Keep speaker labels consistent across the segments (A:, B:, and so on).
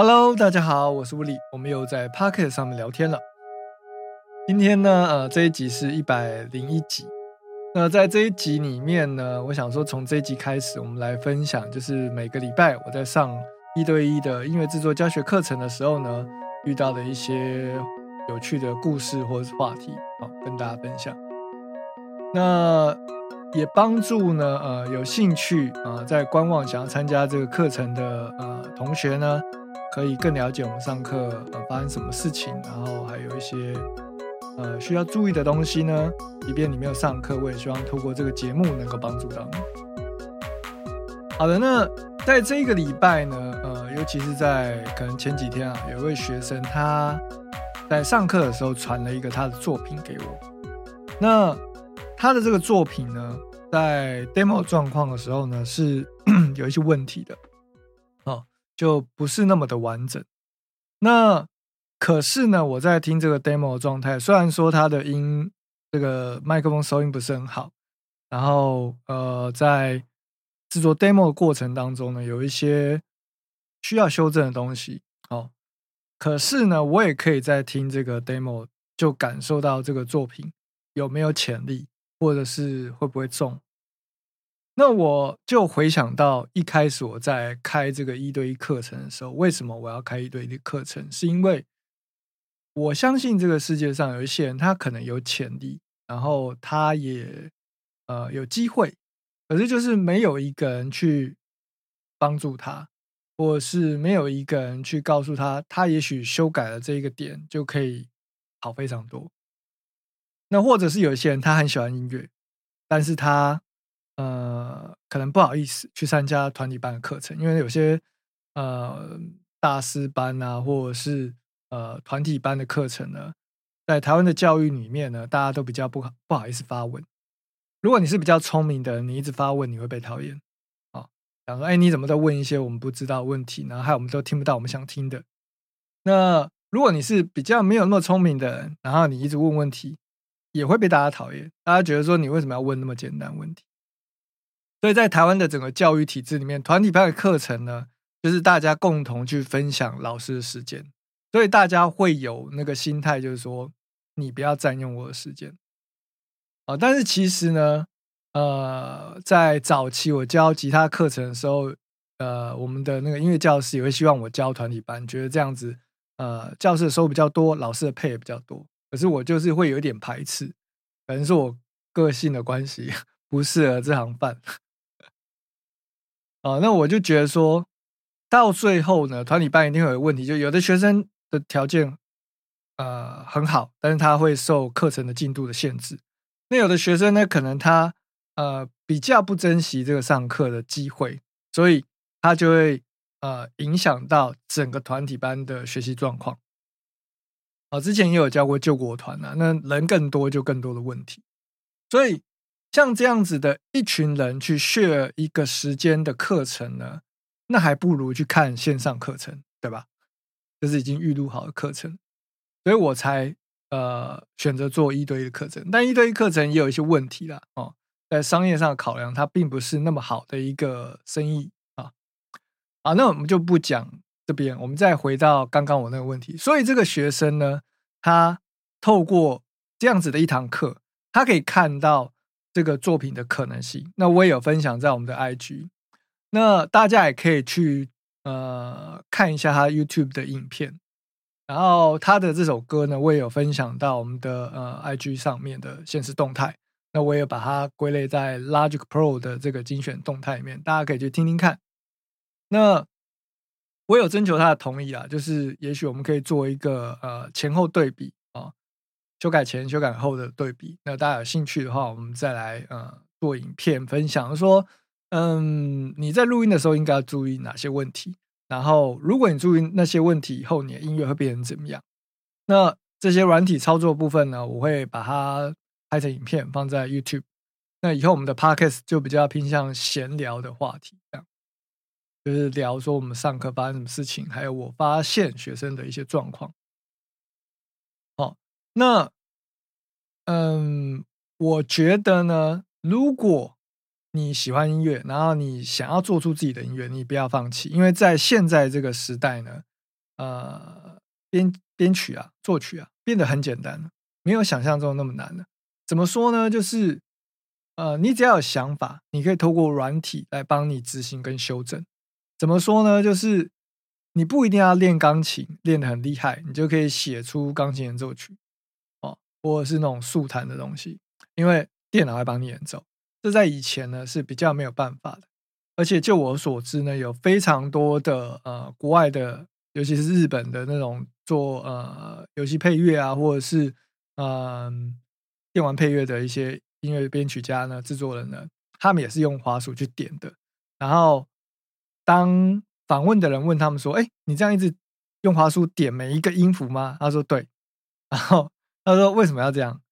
A: Hello，大家好，我是物理，我们又在 Pocket 上面聊天了。今天呢，呃，这一集是一百零一集。那在这一集里面呢，我想说从这一集开始，我们来分享，就是每个礼拜我在上一对一的音乐制作教学课程的时候呢，遇到的一些有趣的故事或者是话题，好跟大家分享。那也帮助呢，呃，有兴趣啊，在观望想要参加这个课程的呃同学呢。可以更了解我们上课呃发生什么事情，然后还有一些呃需要注意的东西呢。即便你没有上课，我也希望透过这个节目能够帮助到你。好的，那在这个礼拜呢，呃，尤其是在可能前几天啊，有一位学生他在上课的时候传了一个他的作品给我。那他的这个作品呢，在 demo 状况的时候呢，是 有一些问题的。就不是那么的完整。那可是呢，我在听这个 demo 的状态，虽然说它的音这个麦克风收音不是很好，然后呃，在制作 demo 的过程当中呢，有一些需要修正的东西。哦，可是呢，我也可以在听这个 demo 就感受到这个作品有没有潜力，或者是会不会中。那我就回想到一开始我在开这个一对一课程的时候，为什么我要开一对一课程？是因为我相信这个世界上有一些人，他可能有潜力，然后他也呃有机会，可是就是没有一个人去帮助他，或是没有一个人去告诉他，他也许修改了这一个点就可以好非常多。那或者是有些人，他很喜欢音乐，但是他。呃，可能不好意思去参加团体班的课程，因为有些呃大师班啊，或者是呃团体班的课程呢，在台湾的教育里面呢，大家都比较不好不好意思发问。如果你是比较聪明的，你一直发问，你会被讨厌。啊，想说，哎，你怎么在问一些我们不知道问题，然后害我们都听不到我们想听的？那如果你是比较没有那么聪明的人，然后你一直问问题，也会被大家讨厌。大家觉得说，你为什么要问那么简单问题？所以在台湾的整个教育体制里面，团体班的课程呢，就是大家共同去分享老师的时间，所以大家会有那个心态，就是说你不要占用我的时间啊。但是其实呢，呃，在早期我教吉他课程的时候，呃，我们的那个音乐教师也会希望我教团体班，觉得这样子，呃，教室的收比较多，老师的配也比较多。可是我就是会有一点排斥，可能是我个性的关系，不适合这行饭。啊，那我就觉得说，到最后呢，团体班一定会有问题，就有的学生的条件呃很好，但是他会受课程的进度的限制。那有的学生呢，可能他呃比较不珍惜这个上课的机会，所以他就会呃影响到整个团体班的学习状况。啊，之前也有教过救国团啊，那人更多就更多的问题，所以。像这样子的一群人去 share 一个时间的课程呢，那还不如去看线上课程，对吧？这是已经预录好的课程，所以我才呃选择做一对一的课程。但一对一课程也有一些问题啦，哦，在商业上考量，它并不是那么好的一个生意啊。啊，那我们就不讲这边，我们再回到刚刚我那个问题。所以这个学生呢，他透过这样子的一堂课，他可以看到。这个作品的可能性，那我也有分享在我们的 IG，那大家也可以去呃看一下他 YouTube 的影片，然后他的这首歌呢，我也有分享到我们的呃 IG 上面的现实动态，那我也把它归类在 Logic Pro 的这个精选动态里面，大家可以去听听看。那我有征求他的同意啊，就是也许我们可以做一个呃前后对比。修改前、修改后的对比，那大家有兴趣的话，我们再来呃做影片分享。说，嗯，你在录音的时候应该要注意哪些问题？然后，如果你注意那些问题以后，你的音乐会变成怎么样？那这些软体操作部分呢，我会把它拍成影片放在 YouTube。那以后我们的 Podcast 就比较偏向闲聊的话题，这样就是聊说我们上课发生什么事情，还有我发现学生的一些状况。那，嗯，我觉得呢，如果你喜欢音乐，然后你想要做出自己的音乐，你不要放弃，因为在现在这个时代呢，呃编编曲啊、作曲啊变得很简单了，没有想象中那么难了。怎么说呢？就是呃，你只要有想法，你可以透过软体来帮你执行跟修正。怎么说呢？就是你不一定要练钢琴练得很厉害，你就可以写出钢琴演奏曲，或者是那种速弹的东西，因为电脑会帮你演奏。这在以前呢是比较没有办法的。而且就我所知呢，有非常多的呃国外的，尤其是日本的那种做呃游戏配乐啊，或者是嗯电玩配乐的一些音乐编曲家呢、制作人呢，他们也是用滑鼠去点的。然后当访问的人问他们说：“哎，你这样一直用滑鼠点每一个音符吗？”他说：“对。”然后他说：“为什么要这样？”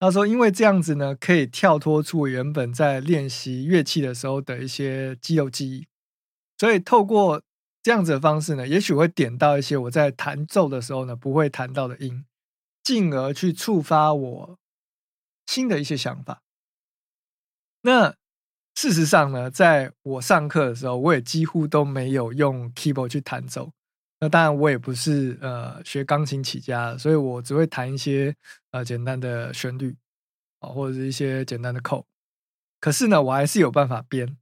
A: 他说：“因为这样子呢，可以跳脱出原本在练习乐器的时候的一些肌肉记忆，所以透过这样子的方式呢，也许会点到一些我在弹奏的时候呢不会弹到的音，进而去触发我新的一些想法。那事实上呢，在我上课的时候，我也几乎都没有用 keyboard 去弹奏。那当然，我也不是呃学钢琴起家，所以我只会弹一些。”呃，简单的旋律啊，或者是一些简单的扣，可是呢，我还是有办法编。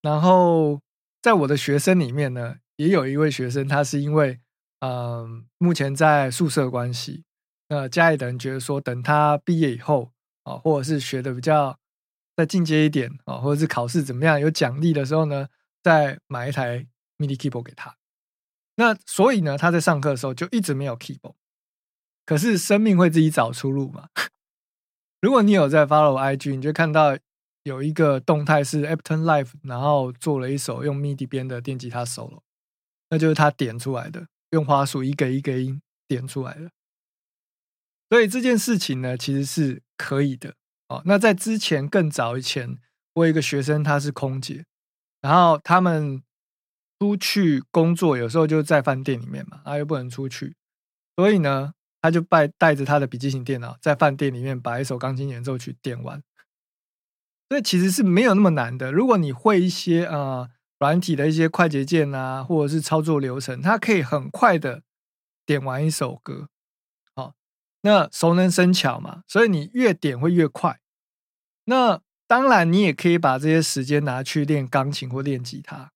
A: 然后，在我的学生里面呢，也有一位学生，他是因为嗯，目前在宿舍关系，那家里的人觉得说，等他毕业以后啊，或者是学的比较再进阶一点啊，或者是考试怎么样有奖励的时候呢，再买一台 MIDI keyboard 给他。那所以呢，他在上课的时候就一直没有 keyboard。可是生命会自己找出路嘛？如果你有在 follow IG，你就看到有一个动态是 Apton Life，然后做了一首用 MIDI 编的电吉他 solo，那就是他点出来的，用花束一个一个音点出来的。所以这件事情呢，其实是可以的。哦，那在之前更早以前，我有一个学生，他是空姐，然后他们出去工作，有时候就在饭店里面嘛，他又不能出去，所以呢。他就带带着他的笔记型电脑，在饭店里面把一首钢琴演奏曲点完，所以其实是没有那么难的。如果你会一些啊软体的一些快捷键啊，或者是操作流程，它可以很快的点完一首歌。好，那熟能生巧嘛，所以你越点会越快。那当然，你也可以把这些时间拿去练钢琴或练吉他，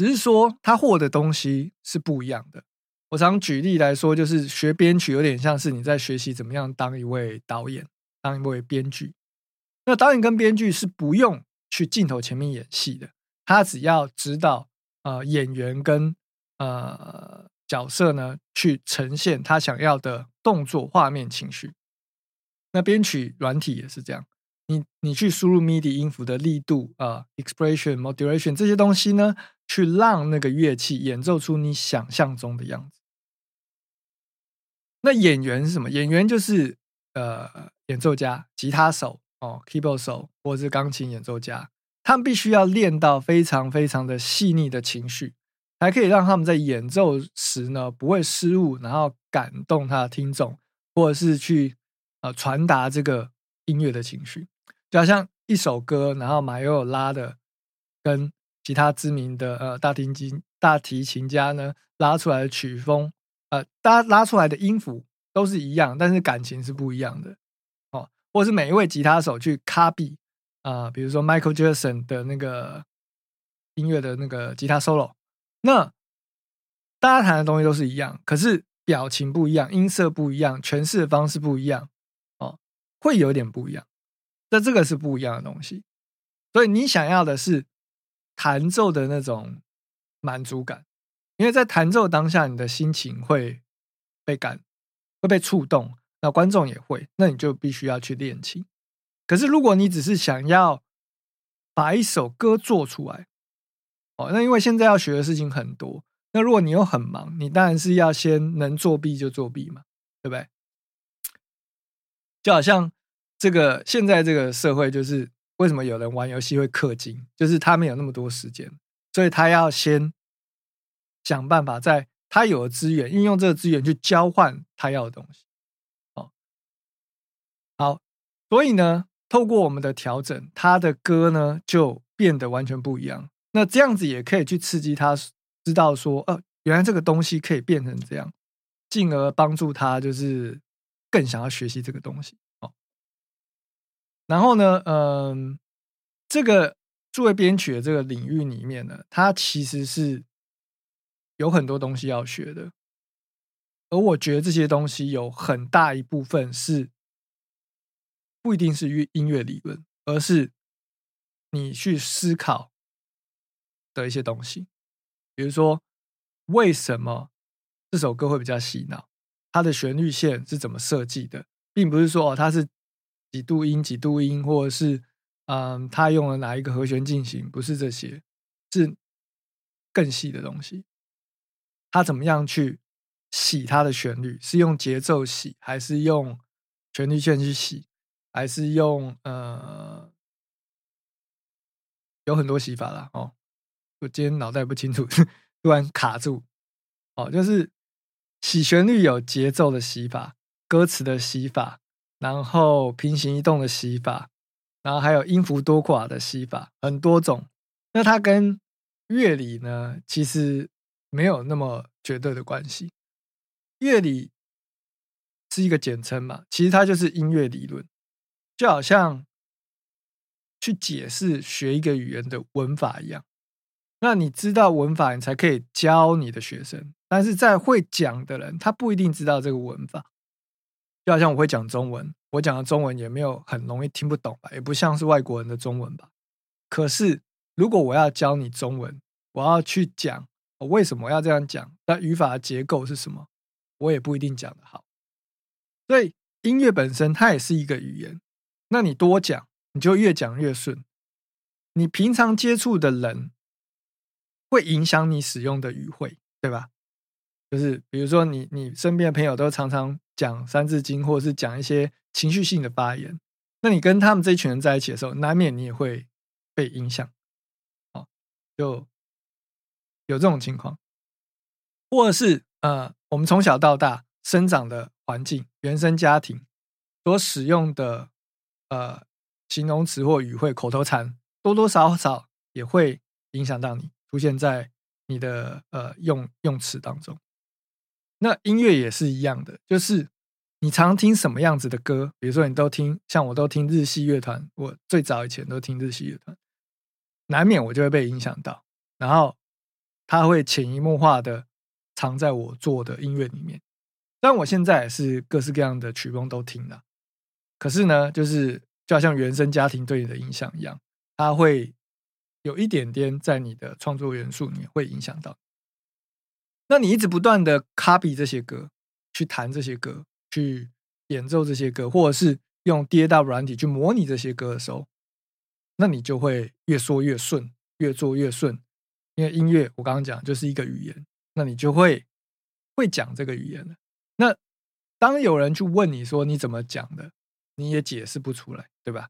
A: 只是说他获得东西是不一样的。我常举例来说，就是学编曲有点像是你在学习怎么样当一位导演，当一位编剧。那导演跟编剧是不用去镜头前面演戏的，他只要指导呃演员跟呃角色呢去呈现他想要的动作、画面、情绪。那编曲软体也是这样，你你去输入 MIDI 音符的力度啊、expression、modulation 这些东西呢，去让那个乐器演奏出你想象中的样子。那演员是什么？演员就是呃，演奏家、吉他手哦，keyboard 手或者是钢琴演奏家，他们必须要练到非常非常的细腻的情绪，才可以让他们在演奏时呢不会失误，然后感动他的听众，或者是去呃传达这个音乐的情绪。就好像一首歌，然后马友友拉的跟其他知名的呃大提琴大提琴家呢拉出来的曲风。呃，大家拉出来的音符都是一样，但是感情是不一样的哦。或是每一位吉他手去 copy 啊，比如说 Michael Jackson 的那个音乐的那个吉他 solo，那大家弹的东西都是一样，可是表情不一样，音色不一样，诠释的方式不一样哦，会有点不一样。那这个是不一样的东西，所以你想要的是弹奏的那种满足感。因为在弹奏当下，你的心情会被感，会被触动，那观众也会，那你就必须要去练琴。可是如果你只是想要把一首歌做出来，哦，那因为现在要学的事情很多，那如果你又很忙，你当然是要先能作弊就作弊嘛，对不对？就好像这个现在这个社会，就是为什么有人玩游戏会氪金，就是他没有那么多时间，所以他要先。想办法在他有的资源，运用这个资源去交换他要的东西。哦，好，所以呢，透过我们的调整，他的歌呢就变得完全不一样。那这样子也可以去刺激他，知道说，呃，原来这个东西可以变成这样，进而帮助他就是更想要学习这个东西。然后呢，嗯，这个作为编曲的这个领域里面呢，它其实是有很多东西要学的，而我觉得这些东西有很大一部分是不一定是乐音乐理论，而是你去思考的一些东西，比如说。为什么这首歌会比较洗脑？它的旋律线是怎么设计的？并不是说哦，它是几度音几度音，或者是嗯，他用了哪一个和弦进行？不是这些，是更细的东西。它怎么样去洗它的旋律？是用节奏洗，还是用旋律线去洗？还是用呃，有很多洗法啦。哦。我今天脑袋不清楚。突然卡住，哦，就是洗旋律有节奏的洗法，歌词的洗法，然后平行移动的洗法，然后还有音符多寡的洗法，很多种。那它跟乐理呢，其实没有那么绝对的关系。乐理是一个简称嘛，其实它就是音乐理论，就好像去解释学一个语言的文法一样。那你知道文法，你才可以教你的学生。但是在会讲的人，他不一定知道这个文法。就好像我会讲中文，我讲的中文也没有很容易听不懂吧，也不像是外国人的中文吧。可是如果我要教你中文，我要去讲我为什么要这样讲，那语法结构是什么，我也不一定讲得好。所以音乐本身它也是一个语言，那你多讲，你就越讲越顺。你平常接触的人。会影响你使用的语汇，对吧？就是比如说，你你身边的朋友都常常讲《三字经》，或者是讲一些情绪性的发言，那你跟他们这一群人在一起的时候，难免你也会被影响。哦，就有这种情况，或者是呃，我们从小到大生长的环境、原生家庭所使用的呃形容词或语汇、口头禅，多多少少也会影响到你。出现在你的呃用用词当中，那音乐也是一样的，就是你常听什么样子的歌，比如说你都听，像我都听日系乐团，我最早以前都听日系乐团，难免我就会被影响到，然后它会潜移默化的藏在我做的音乐里面。但我现在是各式各样的曲风都听了，可是呢，就是就好像原生家庭对你的影响一样，它会。有一点点在你的创作元素里面会影响到，那你一直不断的 copy 这些歌，去弹这些歌，去演奏这些歌，或者是用 DAW 软体去模拟这些歌的时候，那你就会越说越顺，越做越顺。因为音乐我刚刚讲就是一个语言，那你就会会讲这个语言了。那当有人去问你说你怎么讲的，你也解释不出来，对吧？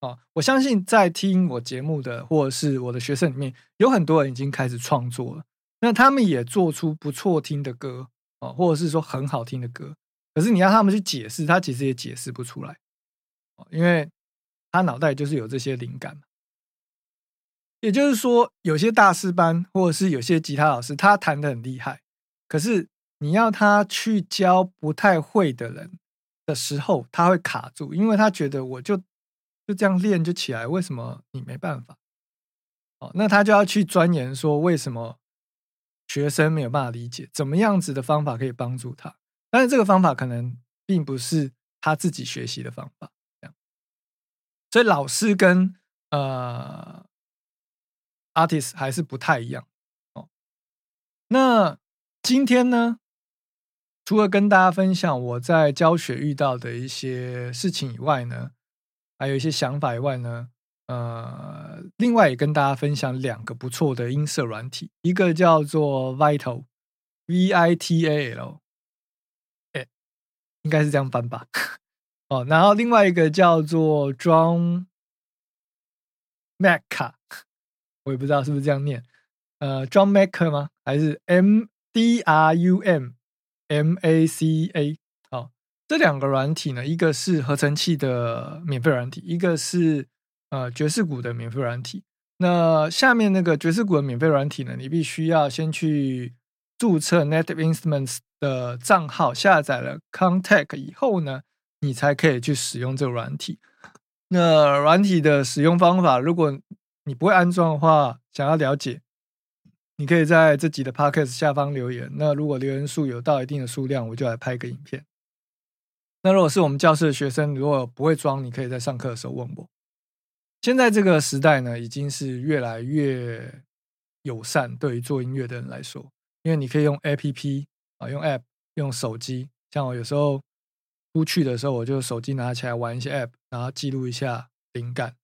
A: 哦，我相信在听我节目的或者是我的学生里面，有很多人已经开始创作了。那他们也做出不错听的歌哦，或者是说很好听的歌。可是你要他们去解释，他其实也解释不出来，因为他脑袋就是有这些灵感。也就是说，有些大师班或者是有些吉他老师，他弹的很厉害，可是你要他去教不太会的人的时候，他会卡住，因为他觉得我就。就这样练就起来，为什么你没办法？哦，那他就要去钻研说，为什么学生没有办法理解，怎么样子的方法可以帮助他？但是这个方法可能并不是他自己学习的方法，这样。所以老师跟呃 artist 还是不太一样哦。那今天呢，除了跟大家分享我在教学遇到的一些事情以外呢。还有一些想法以外呢，呃，另外也跟大家分享两个不错的音色软体，一个叫做 Vital，V I T A L，哎，应该是这样翻吧？哦，然后另外一个叫做 Drum Maker，我也不知道是不是这样念，呃，Drum Maker 吗？还是 M D R U M M A C A？这两个软体呢，一个是合成器的免费软体，一个是呃爵士鼓的免费软体。那下面那个爵士鼓的免费软体呢，你必须要先去注册 Native Instruments 的账号，下载了 Contact 以后呢，你才可以去使用这个软体。那软体的使用方法，如果你不会安装的话，想要了解，你可以在这集的 Podcast 下方留言。那如果留言数有到一定的数量，我就来拍个影片。那如果是我们教室的学生，如果不会装，你可以在上课的时候问我。现在这个时代呢，已经是越来越友善对于做音乐的人来说，因为你可以用 A P P 啊，用 App，用手机。像我有时候出去的时候，我就手机拿起来玩一些 App，然后记录一下灵感。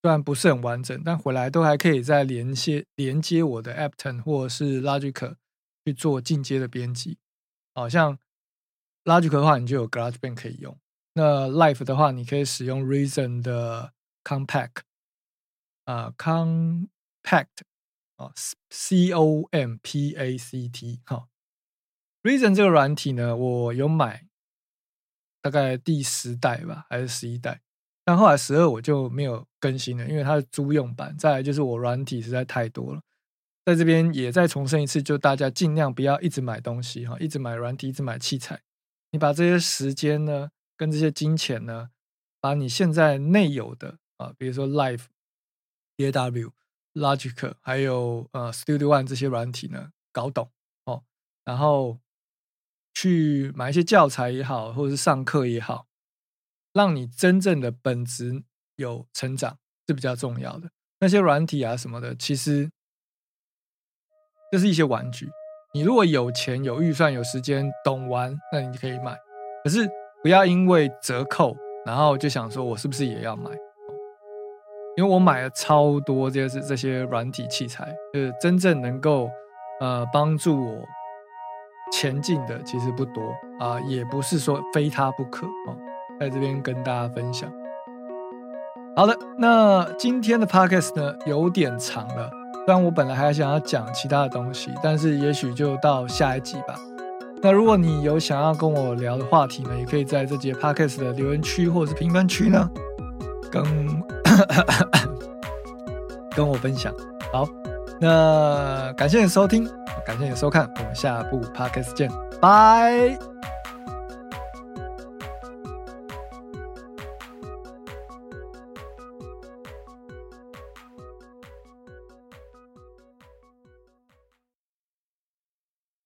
A: 虽然不是很完整，但回来都还可以再连接连接我的 Apton 或者是 Logic 去做进阶的编辑。好像 Logic 的话，你就有 GarageBand 可以用。那 Life 的话，你可以使用 Reason 的。Compact 啊，Compact 啊，C O M P A C T 哈，Reason 这个软体呢，我有买，大概第十代吧，还是十一代，但后来十二我就没有更新了，因为它是租用版。再来就是我软体实在太多了，在这边也再重申一次，就大家尽量不要一直买东西哈，一直买软体，一直买器材，你把这些时间呢，跟这些金钱呢，把你现在内有的。啊，比如说 Live、DAW、Logic，还有呃 Studio One 这些软体呢，搞懂哦，然后去买一些教材也好，或者是上课也好，让你真正的本职有成长是比较重要的。那些软体啊什么的，其实就是一些玩具。你如果有钱、有预算、有时间，懂玩，那你可以买。可是不要因为折扣，然后就想说我是不是也要买。因为我买了超多，就是这些软体器材，就是真正能够呃帮助我前进的，其实不多啊，也不是说非它不可啊，在这边跟大家分享。好的，那今天的 podcast 呢有点长了，虽然我本来还想要讲其他的东西，但是也许就到下一集吧。那如果你有想要跟我聊的话题呢，也可以在这节 podcast 的留言区或者是评论区呢，跟。跟我分享，好，那感谢你收听，感谢你收看，我们下部 podcast 见，拜。